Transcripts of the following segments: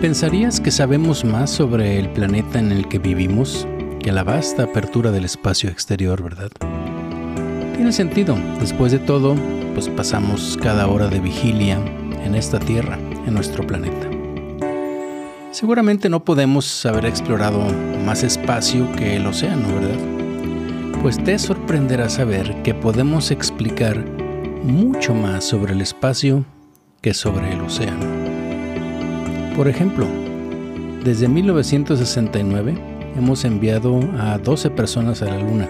¿Pensarías que sabemos más sobre el planeta en el que vivimos que la vasta apertura del espacio exterior, verdad? Tiene sentido. Después de todo, pues pasamos cada hora de vigilia en esta Tierra, en nuestro planeta. Seguramente no podemos haber explorado más espacio que el océano, ¿verdad? Pues te sorprenderá saber que podemos explicar mucho más sobre el espacio que sobre el océano. Por ejemplo, desde 1969 hemos enviado a 12 personas a la Luna,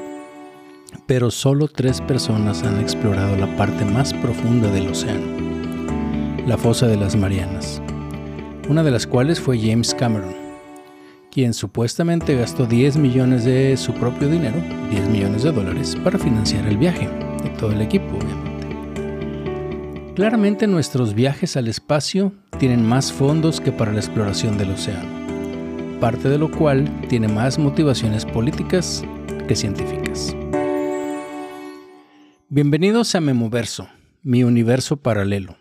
pero solo 3 personas han explorado la parte más profunda del océano, la fosa de las Marianas, una de las cuales fue James Cameron, quien supuestamente gastó 10 millones de su propio dinero, 10 millones de dólares, para financiar el viaje de todo el equipo, obviamente. Claramente nuestros viajes al espacio tienen más fondos que para la exploración del océano, parte de lo cual tiene más motivaciones políticas que científicas. Bienvenidos a Memoverso, mi universo paralelo.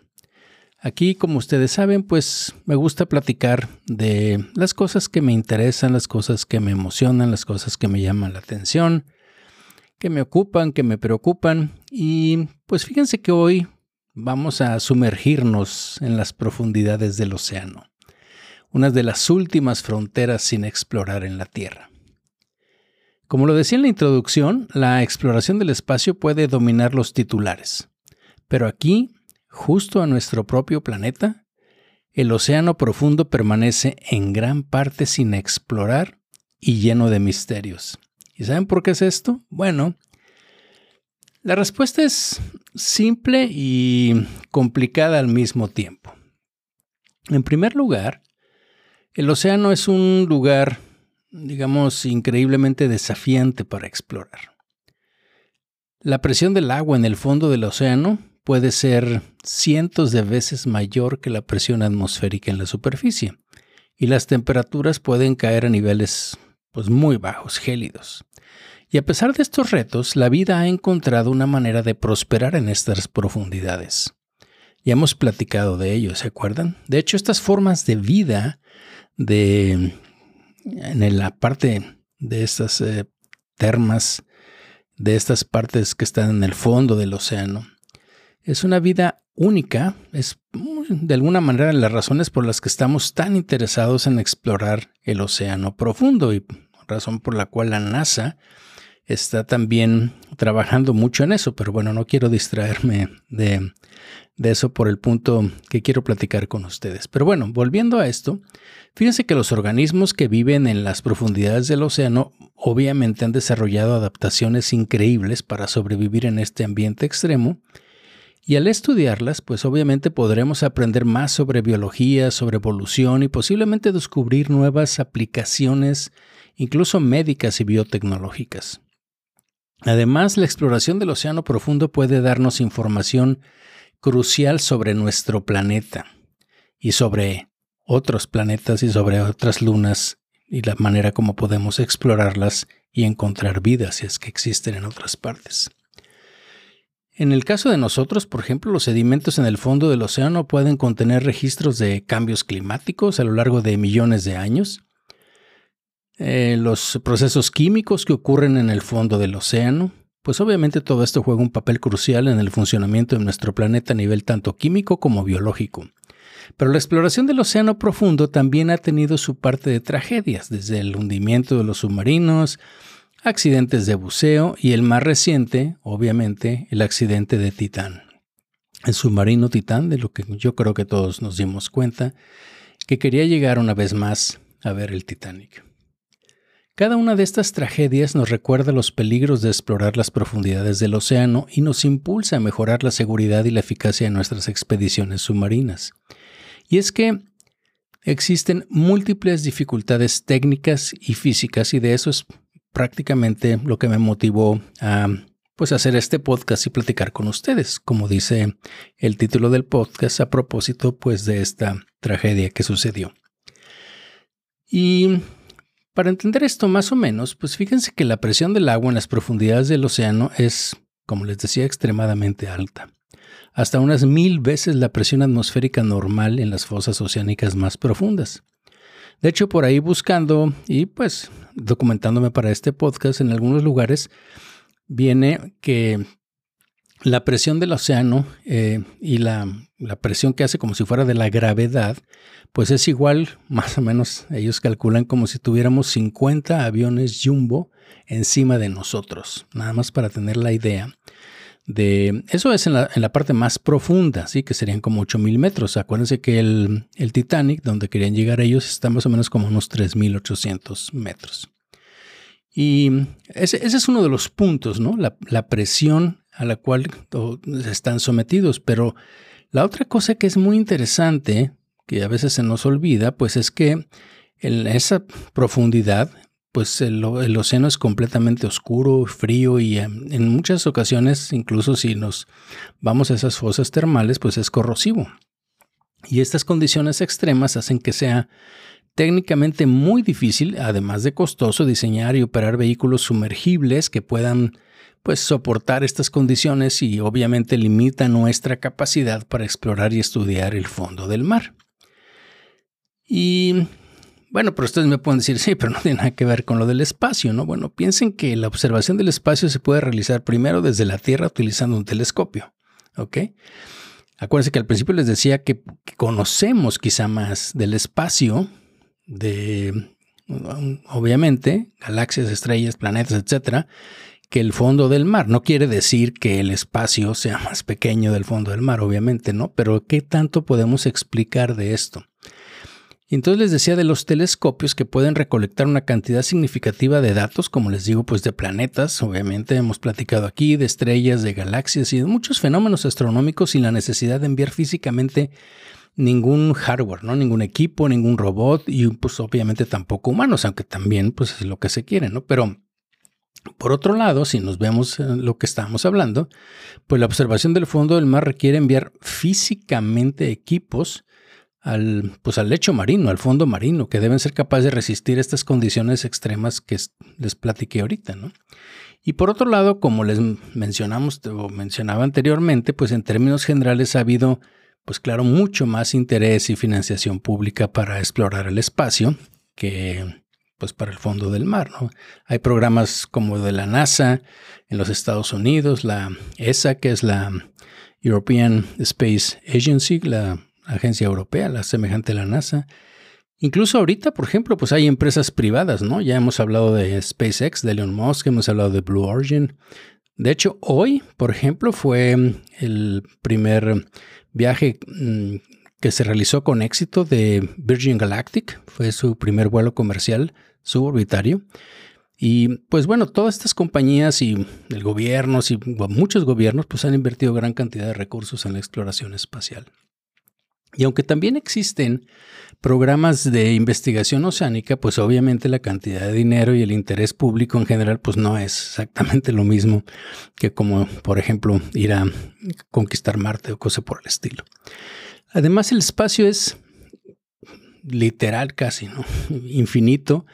Aquí, como ustedes saben, pues me gusta platicar de las cosas que me interesan, las cosas que me emocionan, las cosas que me llaman la atención, que me ocupan, que me preocupan. Y pues fíjense que hoy vamos a sumergirnos en las profundidades del océano, una de las últimas fronteras sin explorar en la Tierra. Como lo decía en la introducción, la exploración del espacio puede dominar los titulares, pero aquí, justo a nuestro propio planeta, el océano profundo permanece en gran parte sin explorar y lleno de misterios. ¿Y saben por qué es esto? Bueno, la respuesta es simple y complicada al mismo tiempo. En primer lugar, el océano es un lugar, digamos, increíblemente desafiante para explorar. La presión del agua en el fondo del océano puede ser cientos de veces mayor que la presión atmosférica en la superficie, y las temperaturas pueden caer a niveles pues, muy bajos, gélidos. Y a pesar de estos retos, la vida ha encontrado una manera de prosperar en estas profundidades. Ya hemos platicado de ello, ¿se acuerdan? De hecho, estas formas de vida de en la parte de estas eh, termas, de estas partes que están en el fondo del océano, es una vida única, es de alguna manera las razones por las que estamos tan interesados en explorar el océano profundo y razón por la cual la NASA está también trabajando mucho en eso, pero bueno, no quiero distraerme de, eso por el punto que quiero platicar con ustedes. Pero bueno, volviendo a esto, fíjense que los organismos que viven en las profundidades del océano obviamente han desarrollado adaptaciones increíbles para sobrevivir en este ambiente extremo. Y al estudiarlas, pues obviamente podremos aprender más sobre biología, sobre evolución y posiblemente descubrir nuevas aplicaciones, incluso médicas y biotecnológicas. Además, la exploración del océano profundo puede darnos información crucial sobre nuestro planeta y sobre otros planetas y sobre otras lunas y la manera como podemos explorarlas y encontrar vida si es que existen en otras partes. En el caso de nosotros, por ejemplo, los sedimentos en el fondo del océano pueden contener registros de cambios climáticos a lo largo de millones de años, eh, los procesos químicos que ocurren en el fondo del océano, pues obviamente todo esto juega un papel crucial en el funcionamiento de nuestro planeta a nivel tanto químico como biológico. Pero la exploración del océano profundo también ha tenido su parte de tragedias, desde el hundimiento de los submarinos, accidentes de buceo y el más reciente, obviamente, el accidente de Titán. El submarino Titán, de lo que yo creo que todos nos dimos cuenta, que quería llegar una vez más a ver el Titanic. Cada una de estas tragedias nos recuerda los peligros de explorar las profundidades del océano y nos impulsa a mejorar la seguridad y la eficacia de nuestras expediciones submarinas. Y es que existen múltiples dificultades técnicas y físicas y de eso es prácticamente lo que me motivó a pues hacer este podcast y platicar con ustedes, como dice el título del podcast a propósito pues de esta tragedia que sucedió. Y para entender esto más o menos, pues fíjense que la presión del agua en las profundidades del océano es, como les decía, extremadamente alta. Hasta unas mil veces la presión atmosférica normal en las fosas oceánicas más profundas. De hecho, por ahí buscando y pues documentándome para este podcast en algunos lugares, viene que la presión del océano eh, y la, la, presión que hace como si fuera de la gravedad, pues es igual, más o menos, ellos calculan como si tuviéramos 50 aviones jumbo encima de nosotros, nada más para tener la idea de... Eso es en la, en la parte más profunda, ¿sí? que serían como 8.000 metros. Acuérdense que el, el Titanic, donde querían llegar ellos, está más o menos como unos 3.800 metros. Y ese, ese, es uno de los puntos, ¿no? La, la presión a la cual están sometidos. Pero la otra cosa que es muy interesante, que a veces se nos olvida, pues es que en esa profundidad, pues el, océano es completamente oscuro, frío y em, en muchas ocasiones, incluso si nos vamos a esas fosas termales, pues es corrosivo. Y estas condiciones extremas hacen que sea técnicamente muy difícil, además de costoso, diseñar y operar vehículos sumergibles que puedan pues soportar estas condiciones y obviamente limita nuestra capacidad para explorar y estudiar el fondo del mar. Y bueno, pero ustedes me pueden decir, sí, pero no tiene nada que ver con lo del espacio, ¿no? Bueno, piensen que la observación del espacio se puede realizar primero desde la Tierra utilizando un telescopio, ¿ok? Acuérdense que al principio les decía que conocemos quizá más del espacio, de, obviamente, galaxias, estrellas, planetas, etcétera, que el fondo del mar. No quiere decir que el espacio sea más pequeño del fondo del mar, obviamente, ¿no? Pero ¿qué tanto podemos explicar de esto? Y entonces les decía de los telescopios que pueden recolectar una cantidad significativa de datos, como les digo, pues de planetas, obviamente hemos platicado aquí, de estrellas, de galaxias y de muchos fenómenos astronómicos sin la necesidad de enviar físicamente ningún hardware, ¿no? Ningún equipo, ningún robot y pues obviamente tampoco humanos, aunque también pues es lo que se quiere, ¿no? Pero por otro lado, si nos vemos lo que estábamos hablando, pues la observación del fondo del mar requiere enviar físicamente equipos al, pues al lecho marino, al fondo marino, que deben ser capaces de resistir estas condiciones extremas que les platiqué ahorita, ¿no? Y por otro lado, como les mencionamos o mencionaba anteriormente, pues en términos generales ha habido, pues claro, mucho más interés y financiación pública para explorar el espacio que pues para el fondo del mar. ¿no? Hay programas como de la NASA en los Estados Unidos, la ESA, que es la European Space Agency, la agencia europea, la semejante a la NASA. Incluso ahorita, por ejemplo, pues hay empresas privadas, ¿no? Ya hemos hablado de SpaceX, de Elon Musk, hemos hablado de Blue Origin. De hecho, hoy, por ejemplo, fue el primer viaje mm, que se realizó con éxito de Virgin Galactic. Fue su primer vuelo comercial suborbitario. Y pues bueno, todas estas compañías y el gobierno, y muchos gobiernos, pues han invertido gran cantidad de recursos en la exploración espacial. Y aunque también existen programas de investigación oceánica, pues obviamente la cantidad de dinero y el interés público en general, pues no es exactamente lo mismo que como, por ejemplo, ir a conquistar Marte o cosa por el estilo. Además, el espacio es literal casi, ¿no? Infinito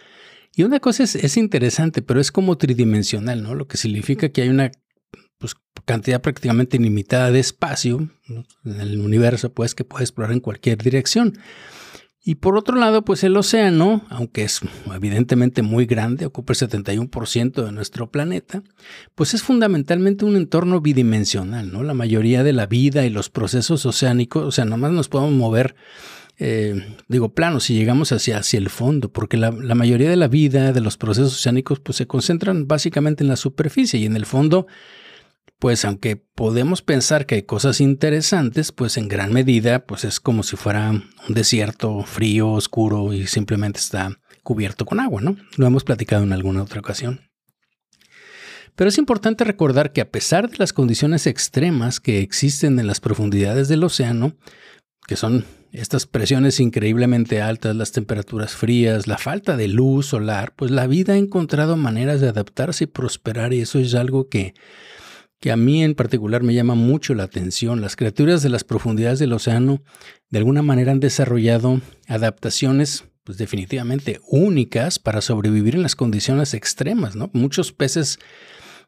y una cosa es, interesante, pero es como tridimensional, ¿no? Lo que significa que hay una pues, cantidad prácticamente ilimitada de espacio en el universo, pues, que puede explorar en cualquier dirección. Y por otro lado, pues el océano, aunque es evidentemente muy grande, ocupa el 71% de nuestro planeta, pues es fundamentalmente un entorno bidimensional, ¿no? La mayoría de la vida y los procesos oceánicos, o sea, nomás nos podemos mover eh, digo, plano, si llegamos hacia, hacia el fondo, porque la, mayoría de la vida, de los procesos oceánicos, pues se concentran básicamente en la superficie y en el fondo, pues aunque podemos pensar que hay cosas interesantes, pues en gran medida, pues es como si fuera un desierto frío, oscuro y simplemente está cubierto con agua, ¿no? Lo hemos platicado en alguna otra ocasión. Pero es importante recordar que a pesar de las condiciones extremas que existen en las profundidades del océano, que son estas presiones increíblemente altas, las temperaturas frías, la falta de luz solar, pues la vida ha encontrado maneras de adaptarse y prosperar y eso es algo que, que a mí en particular me llama mucho la atención. Las criaturas de las profundidades del océano de alguna manera han desarrollado adaptaciones pues definitivamente únicas para sobrevivir en las condiciones extremas, ¿no? Muchos peces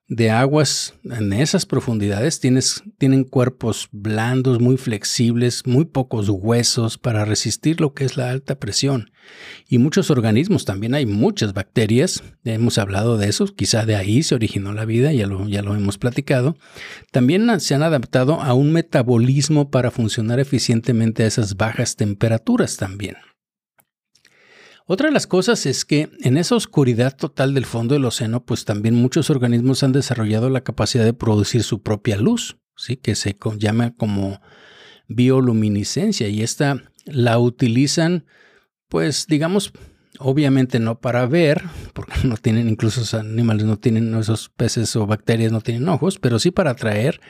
de aguas en esas profundidades tienes, tienen cuerpos blandos, muy flexibles, muy pocos huesos para resistir lo que es la alta presión. Y muchos organismos, también hay muchas bacterias, hemos hablado de eso, quizá de ahí se originó la vida, ya lo, ya lo hemos platicado. También se han adaptado a un metabolismo para funcionar eficientemente a esas bajas temperaturas también. Otra de las cosas es que en esa oscuridad total del fondo del océano, pues también muchos organismos han desarrollado la capacidad de producir su propia luz, ¿sí? que se llama como bioluminiscencia y esta la utilizan, pues digamos, obviamente no para ver, porque no tienen, incluso esos animales no tienen, esos peces o bacterias no tienen ojos, pero sí para atraer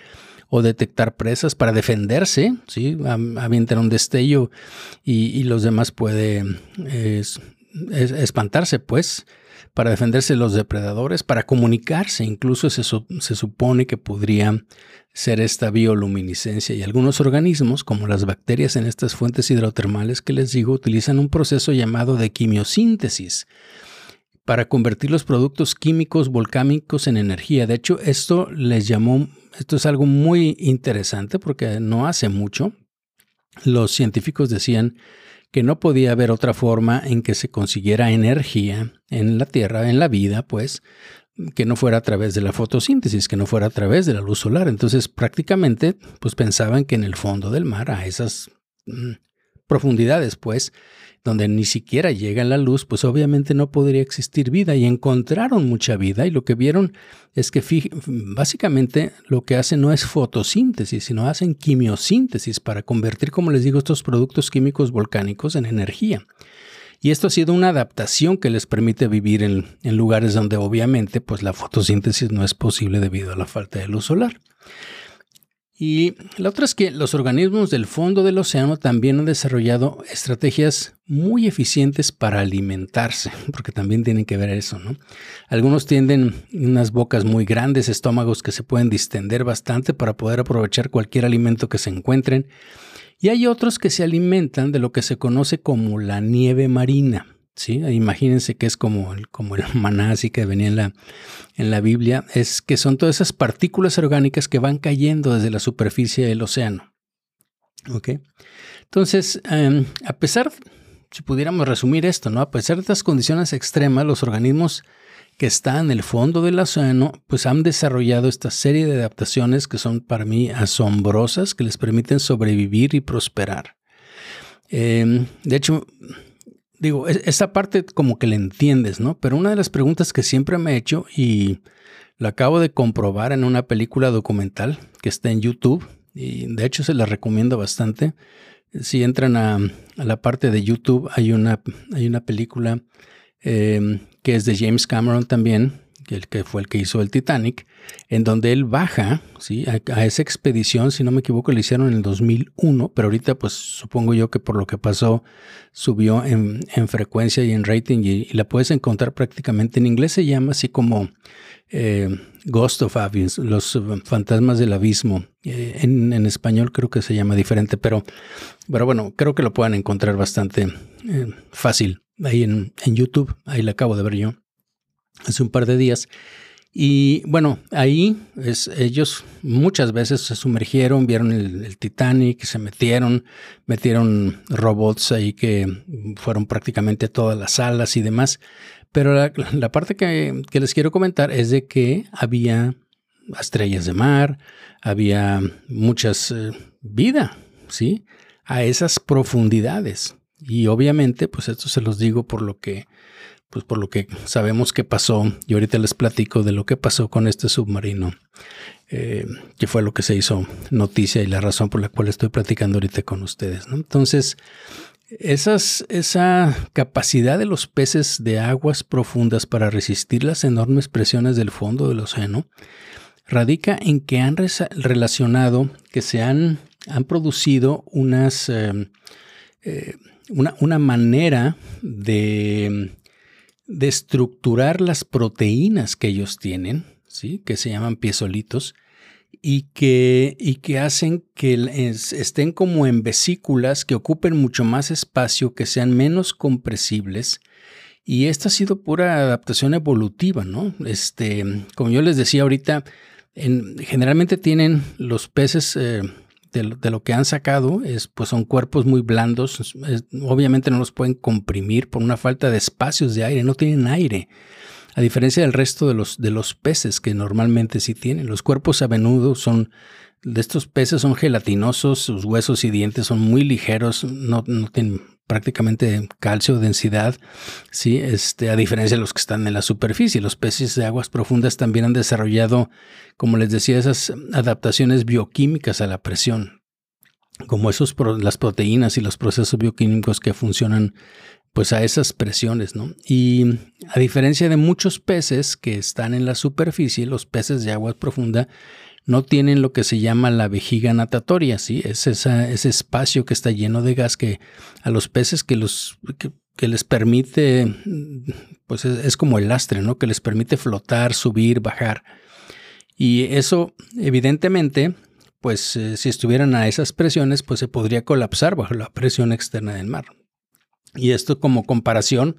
o detectar presas para defenderse, ¿sí? avientan un destello y, los demás pueden espantarse, pues, para defenderse de los depredadores, para comunicarse, incluso se, se supone que podría ser esta bioluminiscencia y algunos organismos, como las bacterias en estas fuentes hidrotermales que les digo, utilizan un proceso llamado de quimiosíntesis para convertir los productos químicos volcánicos en energía. De hecho, esto les llamó esto es algo muy interesante porque no hace mucho los científicos decían que no podía haber otra forma en que se consiguiera energía en la Tierra, en la vida, pues, que no fuera a través de la fotosíntesis, que no fuera a través de la luz solar. Entonces, prácticamente, pues pensaban que en el fondo del mar, a esas mm, profundidades, pues, donde ni siquiera llega la luz, pues obviamente no podría existir vida y encontraron mucha vida y lo que vieron es que básicamente lo que hacen no es fotosíntesis, sino hacen quimiosíntesis para convertir, como les digo, estos productos químicos volcánicos en energía. Y esto ha sido una adaptación que les permite vivir en, en lugares donde obviamente pues la fotosíntesis no es posible debido a la falta de luz solar. Y la otra es que los organismos del fondo del océano también han desarrollado estrategias muy eficientes para alimentarse, porque también tienen que ver eso, ¿no? Algunos tienen unas bocas muy grandes, estómagos que se pueden distender bastante para poder aprovechar cualquier alimento que se encuentren. Y hay otros que se alimentan de lo que se conoce como la nieve marina. Imagínense que es como el, como el maná así que venía en la, en la Biblia, es que son todas esas partículas orgánicas que van cayendo desde la superficie del océano. Entonces, em, a pesar, si pudiéramos resumir esto, ¿no? A pesar de estas condiciones extremas, los organismos que están en el fondo del océano, pues han desarrollado esta serie de adaptaciones que son para mí asombrosas, que les permiten sobrevivir y prosperar. Em, de hecho, digo, esa parte como que la entiendes, ¿no? Pero una de las preguntas que siempre me he hecho y lo acabo de comprobar en una película documental que está en YouTube y de hecho se la recomiendo bastante. Si entran a, la parte de YouTube hay una, hay una película em, que es de James Cameron también, el que fue el que hizo el Titanic, en donde él baja ¿sí? a, esa expedición, si no me equivoco, lo hicieron en el 2001, pero ahorita pues supongo yo que por lo que pasó subió en, frecuencia y en rating y, la puedes encontrar prácticamente en inglés, se llama así como eh, Ghost of Abyss, los fantasmas del abismo. Eh, en, español creo que se llama diferente, pero, pero bueno, creo que lo puedan encontrar bastante eh, fácil ahí en, en YouTube, ahí la acabo de ver yo hace un par de días. Y bueno, ahí es, ellos muchas veces se sumergieron, vieron el, Titanic, se metieron, metieron robots ahí que fueron prácticamente todas las salas y demás. Pero la, parte que, les quiero comentar es de que había estrellas de mar, había muchas eh, vida, ¿sí? A esas profundidades. Y obviamente, pues esto se los digo por lo que pues por lo que sabemos que pasó, y ahorita les platico de lo que pasó con este submarino, eh, que fue lo que se hizo noticia y la razón por la cual estoy platicando ahorita con ustedes. Entonces, esas, esa capacidad de los peces de aguas profundas para resistir las enormes presiones del fondo del océano radica en que han relacionado, que se han, han producido unas, eh, eh, una, una manera de de estructurar las proteínas que ellos tienen, ¿sí? que se llaman piezolitos, y que, y que hacen que estén como en vesículas que ocupen mucho más espacio, que sean menos compresibles Y esta ha sido pura adaptación evolutiva, ¿no? Este, como yo les decía ahorita, generalmente tienen los peces eh, de, lo que han sacado, es, pues son cuerpos muy blandos. obviamente no los pueden comprimir por una falta de espacios de aire, no tienen aire. A diferencia del resto de los, de los peces que normalmente sí tienen. Los cuerpos a menudo son de estos peces son gelatinosos, sus huesos y dientes son muy ligeros, no, no tienen prácticamente calcio, densidad, ¿sí? este, a diferencia de los que están en la superficie. Los peces de aguas profundas también han desarrollado, como les decía, esas adaptaciones bioquímicas a la presión, como esos, las proteínas y los procesos bioquímicos que funcionan pues a esas presiones, ¿no? Y a diferencia de muchos peces que están en la superficie, los peces de agua profunda no tienen lo que se llama la vejiga natatoria, ¿sí? Es ese espacio que está lleno de gas que a los peces que, los, que, les permite, pues es, como el lastre, ¿no? Que les permite flotar, subir, bajar. Y eso, evidentemente, pues eh, si estuvieran a esas presiones, pues se podría colapsar bajo la presión externa del mar. Y esto como comparación,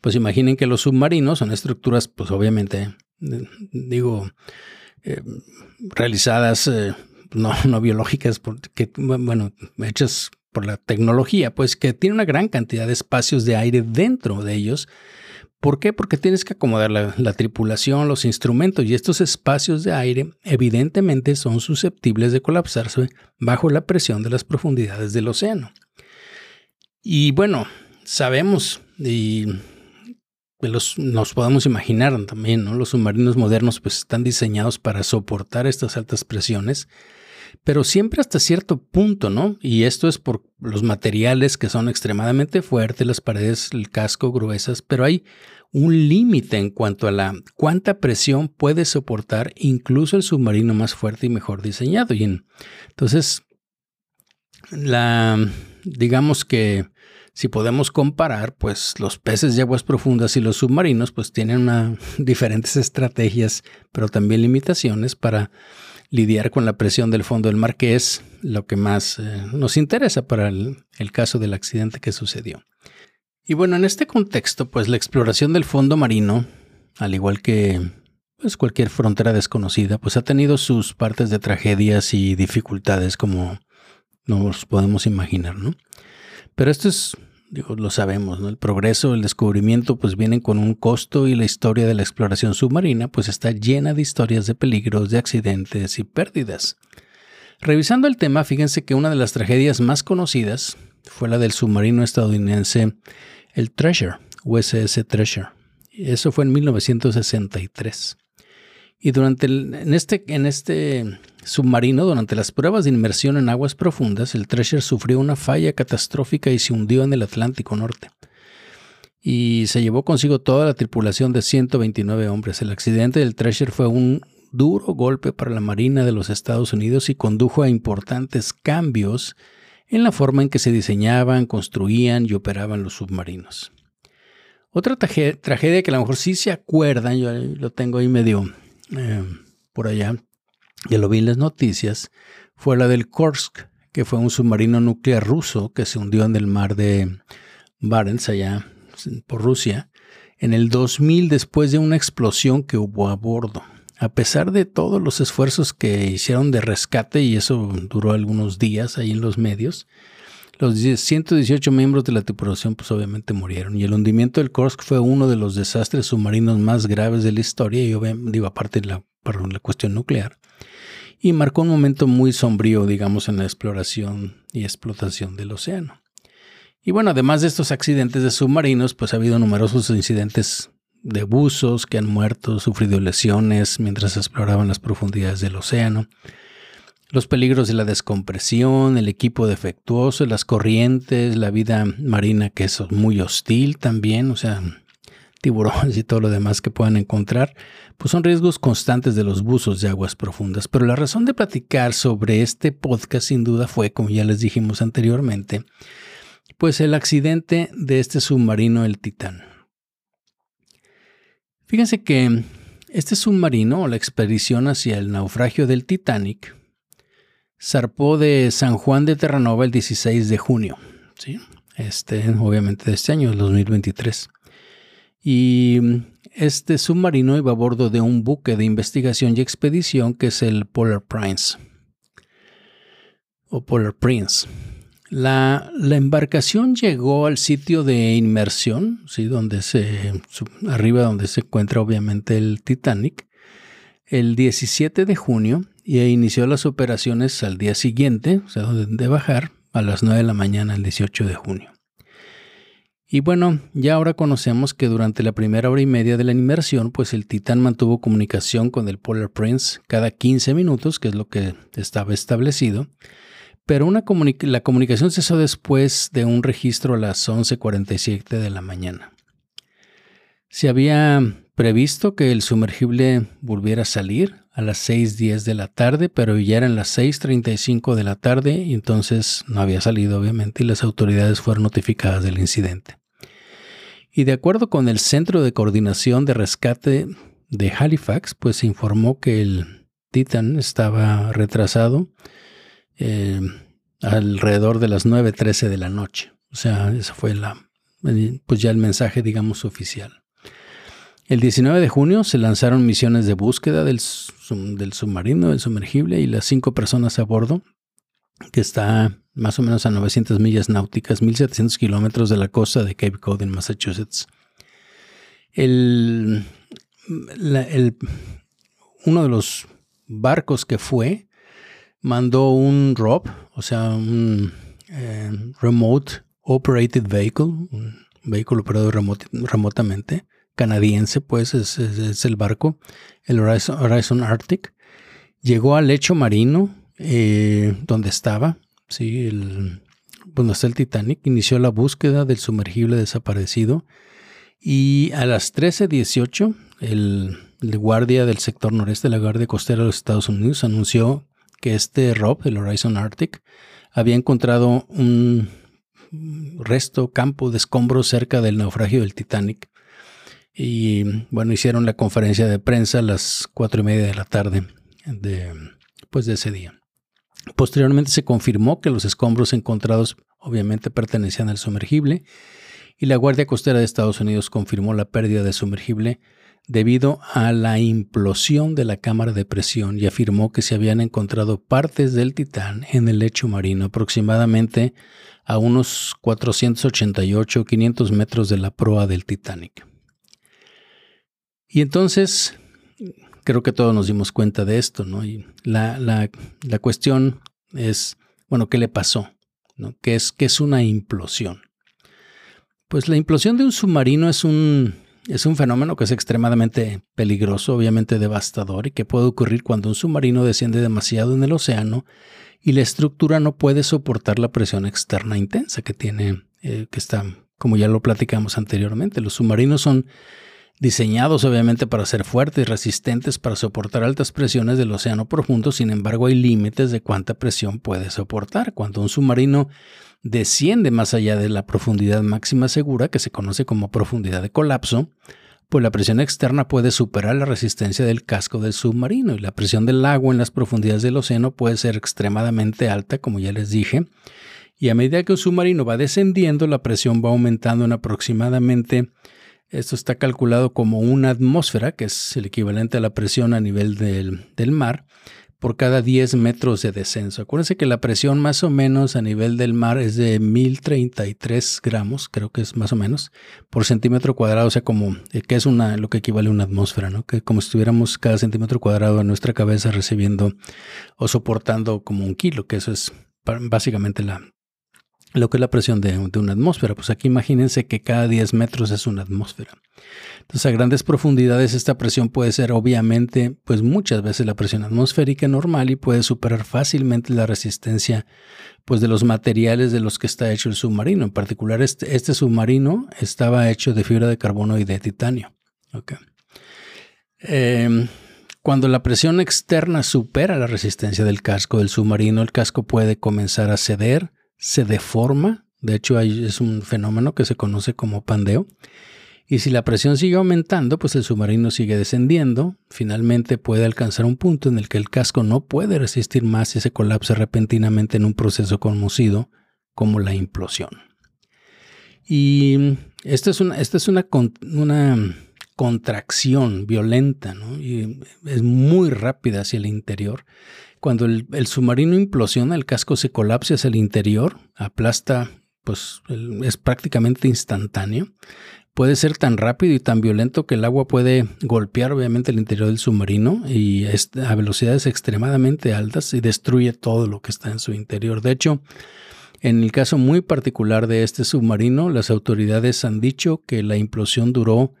pues imaginen que los submarinos son estructuras, pues obviamente, digo, eh, realizadas eh, no, no, biológicas, porque, bueno, hechas por la tecnología, pues que tiene una gran cantidad de espacios de aire dentro de ellos. ¿Por qué? Porque tienes que acomodar la, la, tripulación, los instrumentos y estos espacios de aire evidentemente son susceptibles de colapsarse bajo la presión de las profundidades del océano. Y bueno, sabemos y los, nos podemos imaginar también, ¿no? Los submarinos modernos pues están diseñados para soportar estas altas presiones, pero siempre hasta cierto punto, ¿no? Y esto es por los materiales que son extremadamente fuertes, las paredes, el casco gruesas, pero hay un límite en cuanto a la cuánta presión puede soportar incluso el submarino más fuerte y mejor diseñado. Y entonces, la, digamos que si podemos comparar, pues los peces de aguas profundas y los submarinos pues tienen una, diferentes estrategias, pero también limitaciones para lidiar con la presión del fondo del mar, que es lo que más eh, nos interesa para el, el caso del accidente que sucedió. Y bueno, en este contexto, pues la exploración del fondo marino, al igual que pues, cualquier frontera desconocida, pues ha tenido sus partes de tragedias y dificultades como nos podemos imaginar, ¿no? Pero esto es, digo, lo sabemos, ¿no? El progreso, el descubrimiento, pues vienen con un costo y la historia de la exploración submarina, pues está llena de historias de peligros, de accidentes y pérdidas. Revisando el tema, fíjense que una de las tragedias más conocidas fue la del submarino estadounidense el Treasure, USS Treasure. Eso fue en 1963. Y durante en, este, en este submarino, durante las pruebas de inmersión en aguas profundas, el Treasure sufrió una falla catastrófica y se hundió en el Atlántico Norte. Y se llevó consigo toda la tripulación de 129 hombres. El accidente del Treasure fue un duro golpe para la Marina de los Estados Unidos y condujo a importantes cambios en la forma en que se diseñaban, construían y operaban los submarinos. Otra tragedia que a lo mejor sí se acuerdan, yo lo tengo ahí medio eh, por allá, ya lo vi en las noticias, fue la del Kursk, que fue un submarino nuclear ruso que se hundió en el mar de Barents, allá por Rusia, en el 2000 después de una explosión que hubo a bordo. A pesar de todos los esfuerzos que hicieron de rescate, y eso duró algunos días ahí en los medios, los 118 miembros de la tripulación pues obviamente murieron y el hundimiento del Kursk fue uno de los desastres submarinos más graves de la historia, y digo aparte de la cuestión nuclear, y marcó un momento muy sombrío, digamos, en la exploración y explotación del océano. Y bueno, además de estos accidentes de submarinos, pues ha habido numerosos incidentes de buzos que han muerto, sufrido lesiones mientras exploraban las profundidades del océano los peligros de la descompresión, el equipo defectuoso, las corrientes, la vida marina que es muy hostil también, o sea, tiburones y todo lo demás que puedan encontrar, pues son riesgos constantes de los buzos de aguas profundas. Pero la razón de platicar sobre este podcast sin duda fue, como ya les dijimos anteriormente, pues el accidente de este submarino, el Titán. Fíjense que este submarino la expedición hacia el naufragio del Titanic zarpó de San Juan de Terranova el 16 de junio, ¿sí? este, obviamente de este año, el 2023. Y este submarino iba a bordo de un buque de investigación y expedición que es el Polar Prince o Polar Prince. La, embarcación llegó al sitio de inmersión, ¿sí? donde se, arriba donde se encuentra obviamente el Titanic, el 17 de junio y inició las operaciones al día siguiente, o sea, de bajar a las 9 de la mañana el 18 de junio. Y bueno, ya ahora conocemos que durante la primera hora y media de la inmersión, pues el Titán mantuvo comunicación con el Polar Prince cada 15 minutos, que es lo que estaba establecido, pero la comunicación cesó después de un registro a las 11.47 de la mañana. Se había previsto que el sumergible volviera a salir a las 6.10 de la tarde, pero ya eran las 6.35 de la tarde y entonces no había salido obviamente y las autoridades fueron notificadas del incidente. Y de acuerdo con el Centro de Coordinación de Rescate de Halifax, pues se informó que el Titan estaba retrasado eh, alrededor de las 9.13 de la noche. O sea, ese fue la, pues ya el mensaje, digamos, oficial. El 19 de junio se lanzaron misiones de búsqueda del, del submarino, del sumergible y las cinco personas a bordo, que está más o menos a 900 millas náuticas, 1700 kilómetros de la costa de Cape Cod en Massachusetts. El, uno de los barcos que fue mandó un ROP, o sea, un eh, Remote Operated Vehicle, un vehículo operado remotamente, canadiense, pues es, el barco, el Horizon, Arctic. Llegó al lecho marino eh, donde estaba, sí, el, donde está el Titanic, inició la búsqueda del sumergible desaparecido y a las 13.18 el, el guardia del sector noreste de la Guardia Costera de los Estados Unidos anunció que este Rob, el Horizon Arctic, había encontrado un resto, campo de escombros cerca del naufragio del Titanic. Y bueno, hicieron la conferencia de prensa a las cuatro y media de la tarde de, pues, de ese día. Posteriormente se confirmó que los escombros encontrados obviamente pertenecían al sumergible y la Guardia Costera de Estados Unidos confirmó la pérdida del sumergible debido a la implosión de la cámara de presión y afirmó que se habían encontrado partes del Titán en el lecho marino aproximadamente a unos 488 500 metros de la proa del Titanic. Y entonces, creo que todos nos dimos cuenta de esto, ¿no? Y la, la, la cuestión es, bueno, ¿qué le pasó? ¿No? ¿Qué, es, ¿Qué es una implosión? Pues la implosión de un submarino es un es un fenómeno que es extremadamente peligroso, obviamente devastador, y que puede ocurrir cuando un submarino desciende demasiado en el océano y la estructura no puede soportar la presión externa intensa que tiene, eh, que está, como ya lo platicamos anteriormente. Los submarinos son diseñados obviamente para ser fuertes y resistentes para soportar altas presiones del océano profundo, sin embargo hay límites de cuánta presión puede soportar. Cuando un submarino desciende más allá de la profundidad máxima segura, que se conoce como profundidad de colapso, pues la presión externa puede superar la resistencia del casco del submarino y la presión del agua en las profundidades del océano puede ser extremadamente alta, como ya les dije, y a medida que un submarino va descendiendo, la presión va aumentando en aproximadamente, esto está calculado como una atmósfera, que es el equivalente a la presión a nivel del, del mar, por cada 10 metros de descenso. Acuérdense que la presión más o menos a nivel del mar es de 1033 gramos, creo que es más o menos, por centímetro cuadrado, o sea, como eh, que es una, lo que equivale a una atmósfera, ¿no? Que como si estuviéramos cada centímetro cuadrado en nuestra cabeza recibiendo o soportando como un kilo, que eso es básicamente la, lo que es la presión de, una atmósfera. Pues aquí imagínense que cada 10 metros es una atmósfera. Entonces a grandes profundidades esta presión puede ser obviamente pues muchas veces la presión atmosférica normal y puede superar fácilmente la resistencia pues de los materiales de los que está hecho el submarino. En particular este, este submarino estaba hecho de fibra de carbono y de titanio. Em, cuando la presión externa supera la resistencia del casco del submarino, el casco puede comenzar a ceder, se deforma, de hecho es un fenómeno que se conoce como pandeo, y si la presión sigue aumentando, pues el submarino sigue descendiendo, finalmente puede alcanzar un punto en el que el casco no puede resistir más y se colapsa repentinamente en un proceso conocido como la implosión. Y esta es una, esta es una, una contracción violenta, ¿no? Y es muy rápida hacia el interior. Cuando el, submarino implosiona, el casco se colapsa hacia el interior, aplasta, pues es prácticamente instantáneo. Puede ser tan rápido y tan violento que el agua puede golpear obviamente el interior del submarino y a velocidades extremadamente altas y destruye todo lo que está en su interior. De hecho, en el caso muy particular de este submarino, las autoridades han dicho que la implosión duró,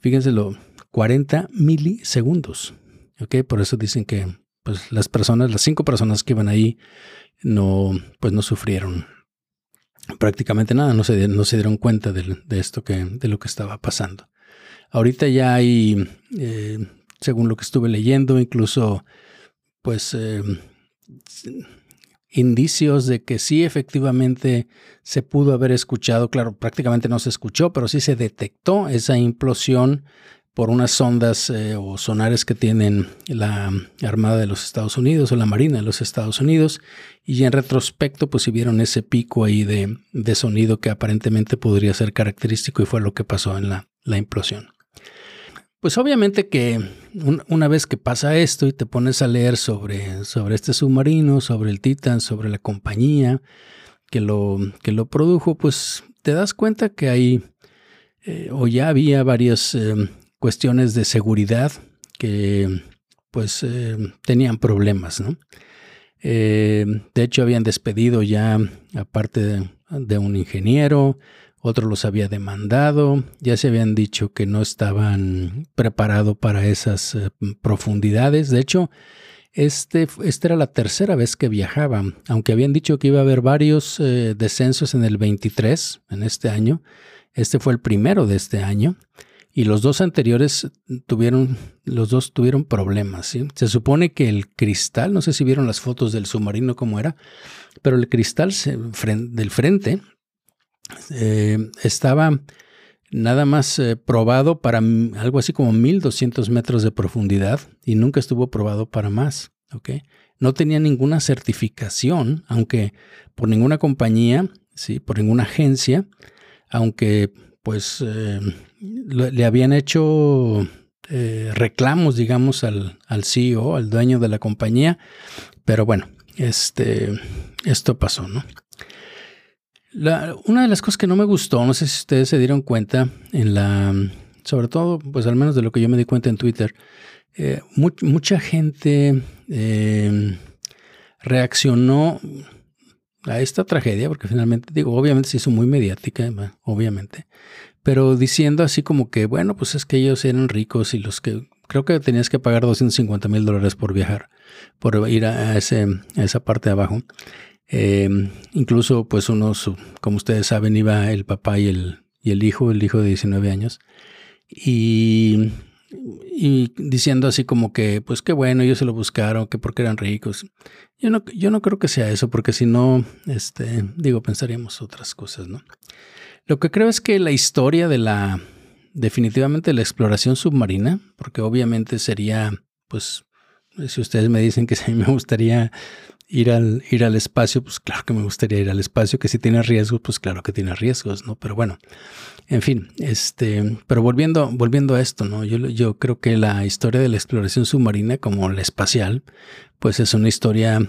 fíjenselo, 40 milisegundos. Por eso dicen que pues las personas, las cinco personas que iban ahí, no, pues no sufrieron prácticamente nada, no se, no se dieron cuenta de, esto que, de lo que estaba pasando. Ahorita ya hay, eh, según lo que estuve leyendo, incluso, pues, eh, indicios de que sí efectivamente se pudo haber escuchado, claro, prácticamente no se escuchó, pero sí se detectó esa implosión por unas sondas eh, o sonares que tienen la Armada de los Estados Unidos o la Marina de los Estados Unidos y en retrospecto pues si vieron ese pico ahí de, sonido que aparentemente podría ser característico y fue lo que pasó en la, implosión. Pues obviamente que una vez que pasa esto y te pones a leer sobre, sobre este submarino, sobre el Titan, sobre la compañía que lo, que lo produjo, pues te das cuenta que hay eh, o ya había varios eh, cuestiones de seguridad que pues eh, tenían problemas, ¿no? Eh, de hecho, habían despedido ya, aparte de, un ingeniero, otro los había demandado, ya se habían dicho que no estaban preparados para esas eh, profundidades. De hecho, este, esta era la tercera vez que viajaban, aunque habían dicho que iba a haber varios descensos en el 23, en este año. Este fue el primero de este año. Y los dos anteriores tuvieron, los dos tuvieron problemas. Se supone que el cristal, no sé si vieron las fotos del submarino como era, pero el cristal del frente eh, estaba nada más eh, probado para algo así como 1200 metros de profundidad y nunca estuvo probado para más. No tenía ninguna certificación, aunque por ninguna compañía, ¿sí? por ninguna agencia, aunque pues eh, le habían hecho eh, reclamos, digamos, al, al, CEO, al dueño de la compañía, pero bueno, este, esto pasó, ¿no? una de las cosas que no me gustó, no sé si ustedes se dieron cuenta, en la, sobre todo, pues al menos de lo que yo me di cuenta en Twitter, eh, mucha gente reaccionó a esta tragedia, porque finalmente, digo, obviamente se hizo muy mediática, obviamente, pero diciendo así como que, bueno, pues es que ellos eran ricos y los que, creo que tenías que pagar 250 mil dólares por viajar, por ir a, ese, esa parte de abajo. Em, incluso, pues unos, como ustedes saben, iba el papá y el, y el hijo, el hijo de 19 años, y y diciendo así como que, pues qué bueno, ellos se lo buscaron, que porque eran ricos. Yo no, yo no creo que sea eso, porque si no, este, digo, pensaríamos otras cosas, ¿no? Lo que creo es que la historia de la, definitivamente la exploración submarina, porque obviamente sería, pues, si ustedes me dicen que a mí me gustaría ir al, ir al espacio, pues claro que me gustaría ir al espacio, que si tiene riesgos, pues claro que tiene riesgos, ¿no? Pero bueno, en fin, este, pero volviendo, volviendo a esto, ¿no? Yo, yo creo que la historia de la exploración submarina, como la espacial, pues es una historia,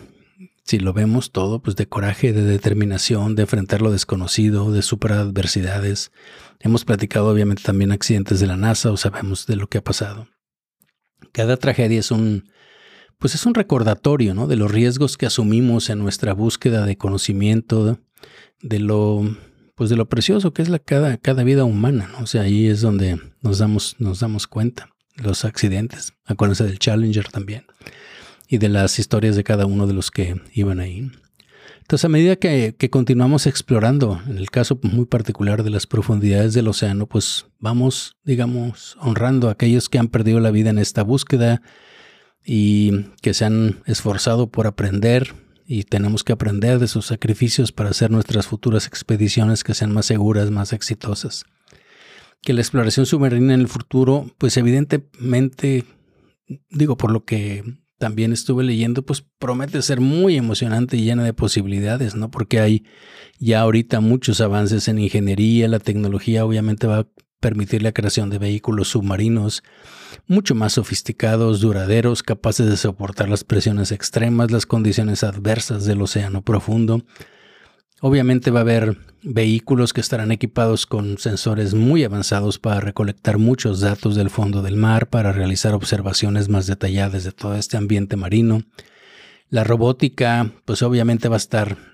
si lo vemos todo, pues de coraje, de determinación, de enfrentar lo desconocido, de superar adversidades. Hemos platicado obviamente también accidentes de la NASA o sabemos de lo que ha pasado. Cada tragedia es un, pues es un recordatorio ¿no? de los riesgos que asumimos en nuestra búsqueda de conocimiento, de lo, pues de lo precioso que es la, cada, cada vida humana. ¿no? O sea, ahí es donde nos damos, nos damos cuenta. Los accidentes, acuérdense del Challenger también, y de las historias de cada uno de los que iban ahí. Entonces, a medida que, que, continuamos explorando, en el caso muy particular de las profundidades del océano, pues vamos, digamos, honrando a aquellos que han perdido la vida en esta búsqueda, y que se han esforzado por aprender y tenemos que aprender de sus sacrificios para hacer nuestras futuras expediciones que sean más seguras, más exitosas. Que la exploración submarina en el futuro, pues evidentemente, digo, por lo que también estuve leyendo, pues promete ser muy emocionante y llena de posibilidades, ¿no? Porque hay ya ahorita muchos avances en ingeniería, la tecnología obviamente va permitir la creación de vehículos submarinos mucho más sofisticados, duraderos, capaces de soportar las presiones extremas, las condiciones adversas del océano profundo. Obviamente va a haber vehículos que estarán equipados con sensores muy avanzados para recolectar muchos datos del fondo del mar, para realizar observaciones más detalladas de todo este ambiente marino. La robótica, pues obviamente va a estar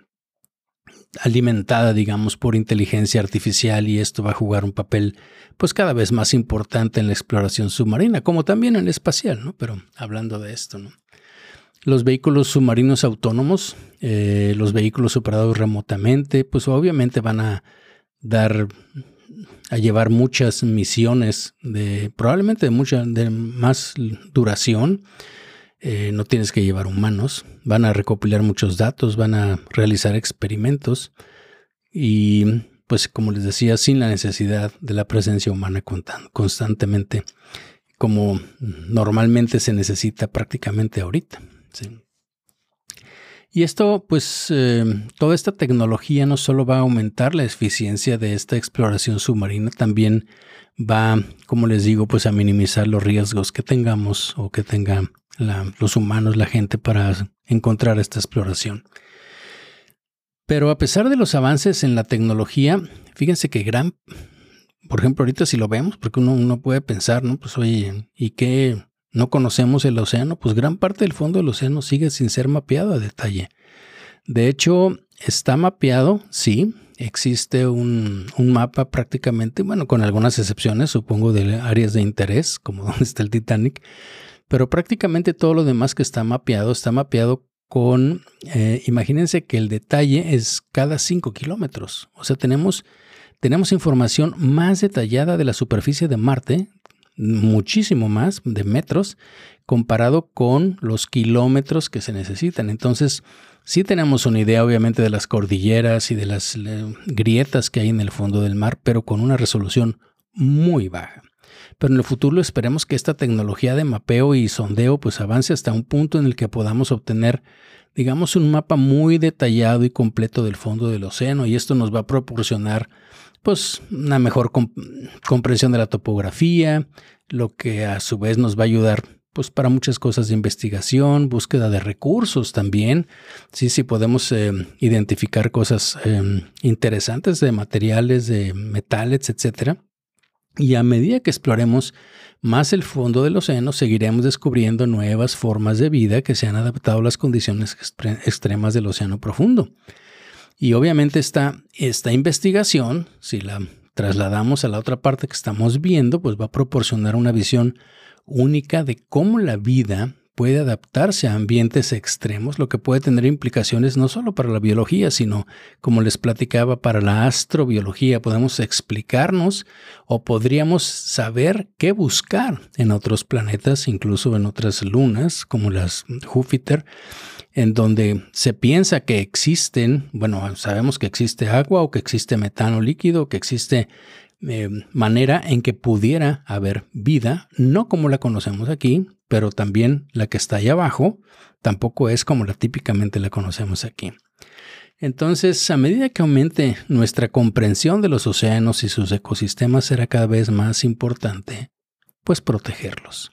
alimentada, digamos, por inteligencia artificial y esto va a jugar un papel pues cada vez más importante en la exploración submarina, como también en la espacial, ¿no? Pero hablando de esto, ¿no? Los vehículos submarinos autónomos, eh, los vehículos operados remotamente, pues obviamente van a dar, a llevar muchas misiones de, probablemente de mucha, de más duración, eh, no tienes que llevar humanos, van a recopilar muchos datos, van a realizar experimentos y pues como les decía, sin la necesidad de la presencia humana constantemente, como normalmente se necesita prácticamente ahorita. Y esto, pues, eh, toda esta tecnología no solo va a aumentar la eficiencia de esta exploración submarina, también va, como les digo, pues a minimizar los riesgos que tengamos o que los humanos, la gente para encontrar esta exploración. Pero a pesar de los avances en la tecnología, fíjense que gran, por ejemplo, ahorita si lo vemos, porque uno, uno puede pensar, ¿no? Pues oye, ¿y qué? ¿No conocemos el océano? Pues gran parte del fondo del océano sigue sin ser mapeado a detalle. De hecho, está mapeado, sí, existe un, un, mapa prácticamente, bueno, con algunas excepciones, supongo, de áreas de interés, como donde está el Titanic, pero prácticamente todo lo demás que está mapeado está mapeado con, eh, imagínense que el detalle es cada 5 kilómetros. O sea, tenemos, tenemos información más detallada de la superficie de Marte, muchísimo más de metros, comparado con los kilómetros que se necesitan. Entonces, sí tenemos una idea obviamente de las cordilleras y de las eh, grietas que hay en el fondo del mar, pero con una resolución muy baja pero en el futuro esperemos que esta tecnología de mapeo y sondeo pues avance hasta un punto en el que podamos obtener digamos un mapa muy detallado y completo del fondo del océano y esto nos va a proporcionar pues una mejor comprensión de la topografía, lo que a su vez nos va a ayudar pues para muchas cosas de investigación, búsqueda de recursos también. Sí, sí podemos eh, identificar cosas eh, interesantes de materiales, de metales, etcétera. Y a medida que exploremos más el fondo del océano, seguiremos descubriendo nuevas formas de vida que se han adaptado a las condiciones extremas del océano profundo. Y obviamente esta, esta investigación, si la trasladamos a la otra parte que estamos viendo, pues va a proporcionar una visión única de cómo la vida puede adaptarse a ambientes extremos, lo que puede tener implicaciones no solo para la biología, sino, como les platicaba, para la astrobiología. Podemos explicarnos o podríamos saber qué buscar en otros planetas, incluso en otras lunas, como las Júpiter, en donde se piensa que existen, bueno, sabemos que existe agua o que existe metano líquido, que existe eh, manera en que pudiera haber vida, no como la conocemos aquí, pero también la que está ahí abajo tampoco es como la típicamente la conocemos aquí. Entonces, a medida que aumente nuestra comprensión de los océanos y sus ecosistemas, será cada vez más importante, pues protegerlos.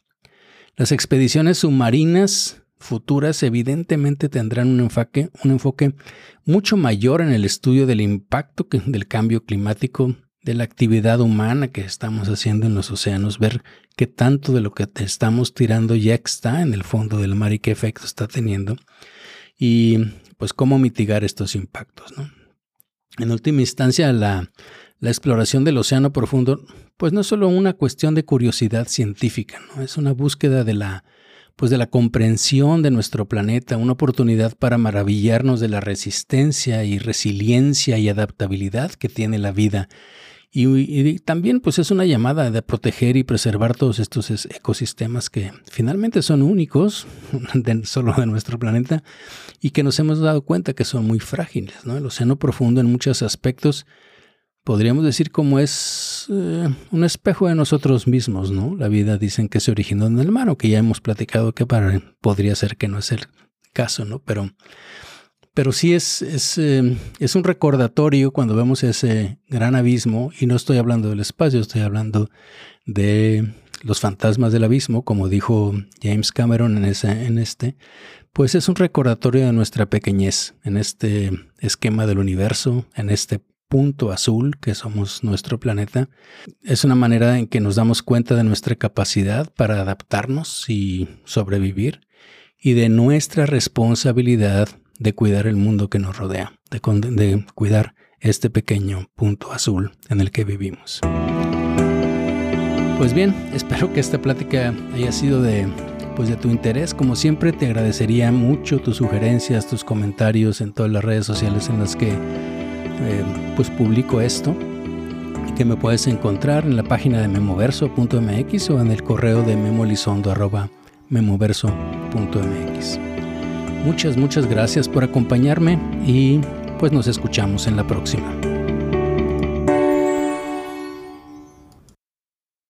Las expediciones submarinas futuras evidentemente tendrán un enfoque, un enfoque mucho mayor en el estudio del impacto del cambio climático de la actividad humana que estamos haciendo en los océanos, ver qué tanto de lo que estamos tirando ya está en el fondo del mar y qué efecto está teniendo y pues cómo mitigar estos impactos. En última instancia, la, la, exploración del océano profundo pues no es solo una cuestión de curiosidad científica, ¿no? es una búsqueda de la pues de la comprensión de nuestro planeta, una oportunidad para maravillarnos de la resistencia y resiliencia y adaptabilidad que tiene la vida y, también pues es una llamada de proteger y preservar todos estos ecosistemas que finalmente son únicos solo de nuestro planeta y que nos hemos dado cuenta que son muy frágiles. ¿no? El océano profundo en muchos aspectos podríamos decir como es eh, un espejo de nosotros mismos, ¿no? La vida dicen que se originó en el mar, o que ya hemos platicado que podría ser que no es el caso, ¿no? Pero, pero sí es, es, eh, es un recordatorio cuando vemos ese gran abismo, y no estoy hablando del espacio, estoy hablando de los fantasmas del abismo, como dijo James Cameron en, ese, en este, pues es un recordatorio de nuestra pequeñez en este esquema del universo, en este punto azul que somos nuestro planeta. Es una manera en que nos damos cuenta de nuestra capacidad para adaptarnos y sobrevivir y de nuestra responsabilidad de cuidar el mundo que nos rodea, de, de cuidar este pequeño punto azul en el que vivimos. Pues bien, espero que esta plática haya sido de, pues de tu interés. Como siempre, te agradecería mucho tus sugerencias, tus comentarios en todas las redes sociales en las que eh, pues publico esto. Que me puedes encontrar en la página de memoverso.mx o en el correo de memolizondo.memoverso.mx. Muchas, muchas gracias por acompañarme y pues nos escuchamos en la próxima.